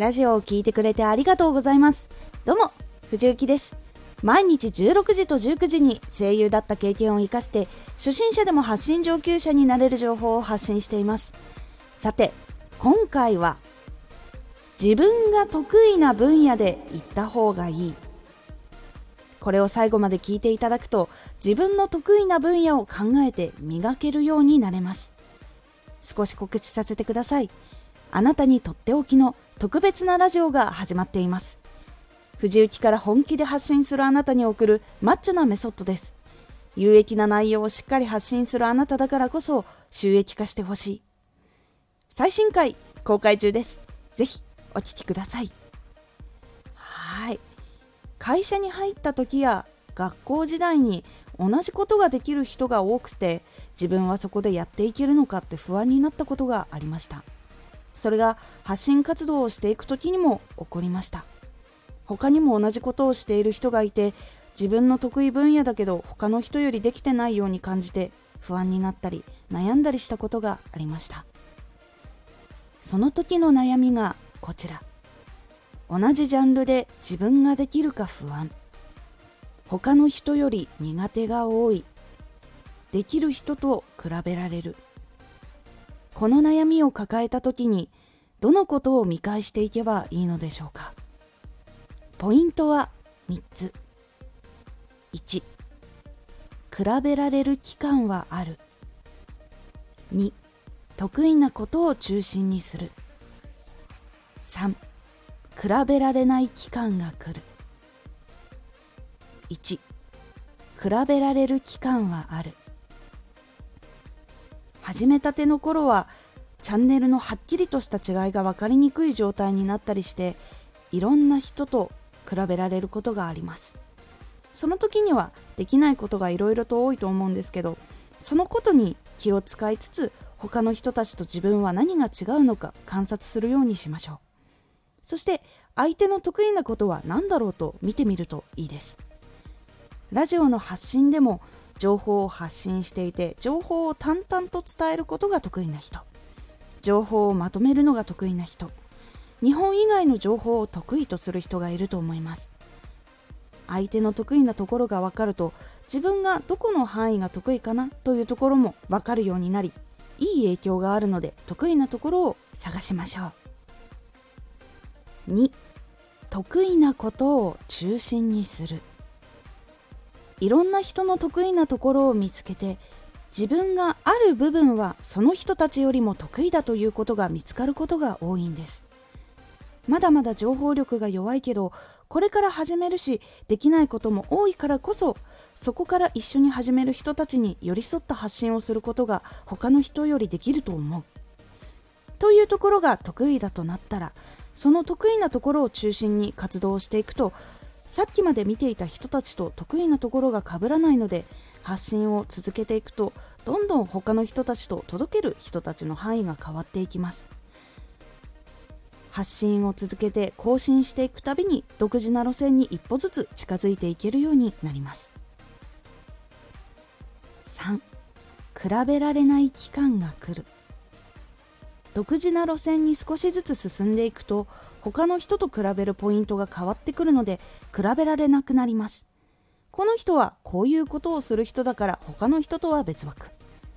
ラジオを聴いてくれてありがとうございます。どうも藤幸です。毎日16時と19時に声優だった経験を生かして初心者でも発信上級者になれる情報を発信しています。さて今回は自分が得意な分野で行った方がいい。これを最後まで聞いていただくと自分の得意な分野を考えて磨けるようになれます。少し告知させてください。あなたにとっておきの特別なラジオが始まっています。藤雪から本気で発信するあなたに送るマッチョなメソッドです。有益な内容をしっかり発信するあなただからこそ収益化してほしい。最新回公開中です。ぜひお聞きください。はい。会社に入った時や学校時代に同じことができる人が多くて自分はそこでやっていけるのかって不安になったことがありました。それが発信活動をしていく時にも起こりました。他にも同じことをしている人がいて自分の得意分野だけど他の人よりできてないように感じて不安になったり悩んだりしたことがありました。その時の悩みがこちら。同じジャンルで自分ができるか不安。他の人より苦手が多い。できる人と比べられる。この悩みを抱えた時にどのことを見返していけばいいのでしょうか？ポイントは3つ。1比べられる期間はある。2得意なことを中心にする。3比べられない期間が来る。1比べられる期間はある。始めたての頃はチャンネルのはっきりとした違いが分かりにくい状態になったりしていろんな人と比べられることがあります。その時にはできないことがいろいろと多いと思うんですけどそのことに気を使いつつ他の人たちと自分は何が違うのか観察するようにしましょう。そして相手の得意なことは何だろうと見てみるといいです。ラジオの発信でも情報を発信していて情報を淡々と伝えることが得意な人。情報をまとめるのが得意な人。日本以外の情報を得意とする人がいると思います。相手の得意なところが分かると自分がどこの範囲が得意かなというところも分かるようになりいい影響があるので得意なところを探しましょう。2得意なことを中心にする。いろんな人の得意なところを見つけて自分がある部分はその人たちよりも得意だということが見つかることが多いんです。まだまだ情報力が弱いけどこれから始めるしできないことも多いからこそそこから一緒に始める人たちに寄り添った発信をすることが他の人よりできると思う。というところが得意だとなったらその得意なところを中心に活動していくとさっきまで見ていた人たちと得意なところが被らないので発信を続けていくとどんどん他の人たちと届ける人たちの範囲が変わっていきます。発信を続けて更新していくたびに独自な路線に一歩ずつ近づいていけるようになります。3比べられない期間が来る。独自な路線に少しずつ進んでいくと他の人と比べるポイントが変わってくるので比べられなくなります。この人はこういうことをする人だから他の人とは別枠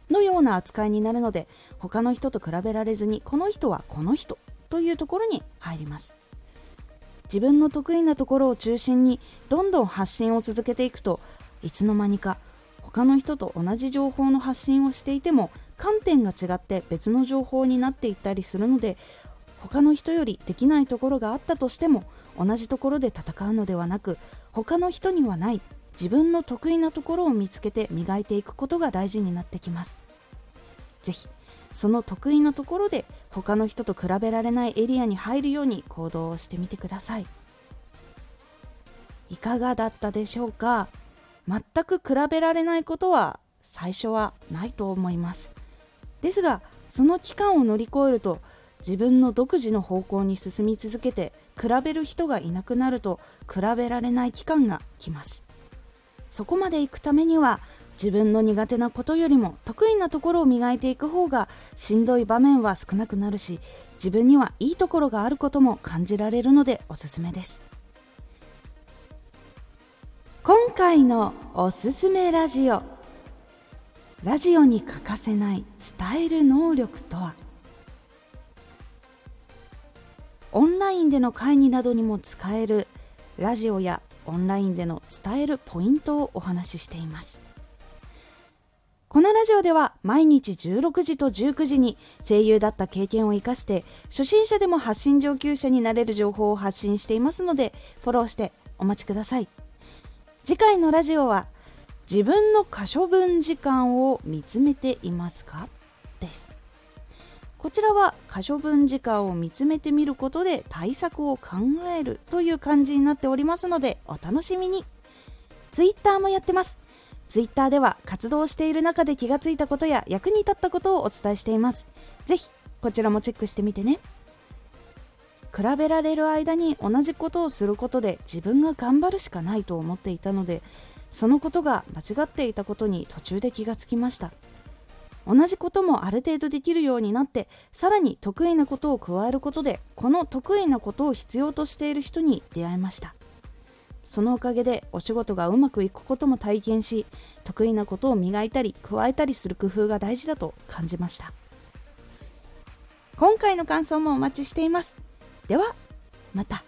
のような扱いになるので他の人と比べられずにこの人はこの人というところに入ります。自分の得意なところを中心にどんどん発信を続けていくといつの間にか他の人と同じ情報の発信をしていても観点が違って別の情報になっていったりするので他の人よりできないところがあったとしても同じところで戦うのではなく他の人にはない自分の得意なところを見つけて磨いていくことが大事になってきます。ぜひその得意なところで他の人と比べられないエリアに入るように行動をしてみてください。いかがだったでしょうか？全く比べられないことは最初はないと思います。ですがその期間を乗り越えると自分の独自の方向に進み続けて比べる人がいなくなると比べられない期間が来ます。そこまで行くためには自分の苦手なことよりも得意なところを磨いていく方がしんどい場面は少なくなるし自分にはいいところがあることも感じられるのでおすすめです。今回のおすすめラジオ。ラジオに欠かせない伝える能力とは？オンラインでの会議などにも使えるラジオやオンラインでの伝えるポイントをお話ししています。このラジオでは毎日16時と19時に声優だった経験を生かして初心者でも発信上級者になれる情報を発信していますのでフォローしてお待ちください。次回のラジオは自分の可処分時間を見つめていますか？です。こちらは可処分時間を見つめてみることで対策を考えるという感じになっておりますのでお楽しみに Twitter もやってますツイッターでは活動している中で気がついたことや役に立ったことをお伝えしています。ぜひこちらもチェックしてみてね。比べられる間に同じことをすることで自分が頑張るしかないと思っていたのでそのことが間違っていたことに途中で気がつきました同じこともある程度できるようになってさらに得意なことを加えることでこの得意なことを必要としている人に出会いました。そのおかげでお仕事がうまくいくことも体験し得意なことを磨いたり加えたりする工夫が大事だと感じました。今回の感想もお待ちしています。ではまた。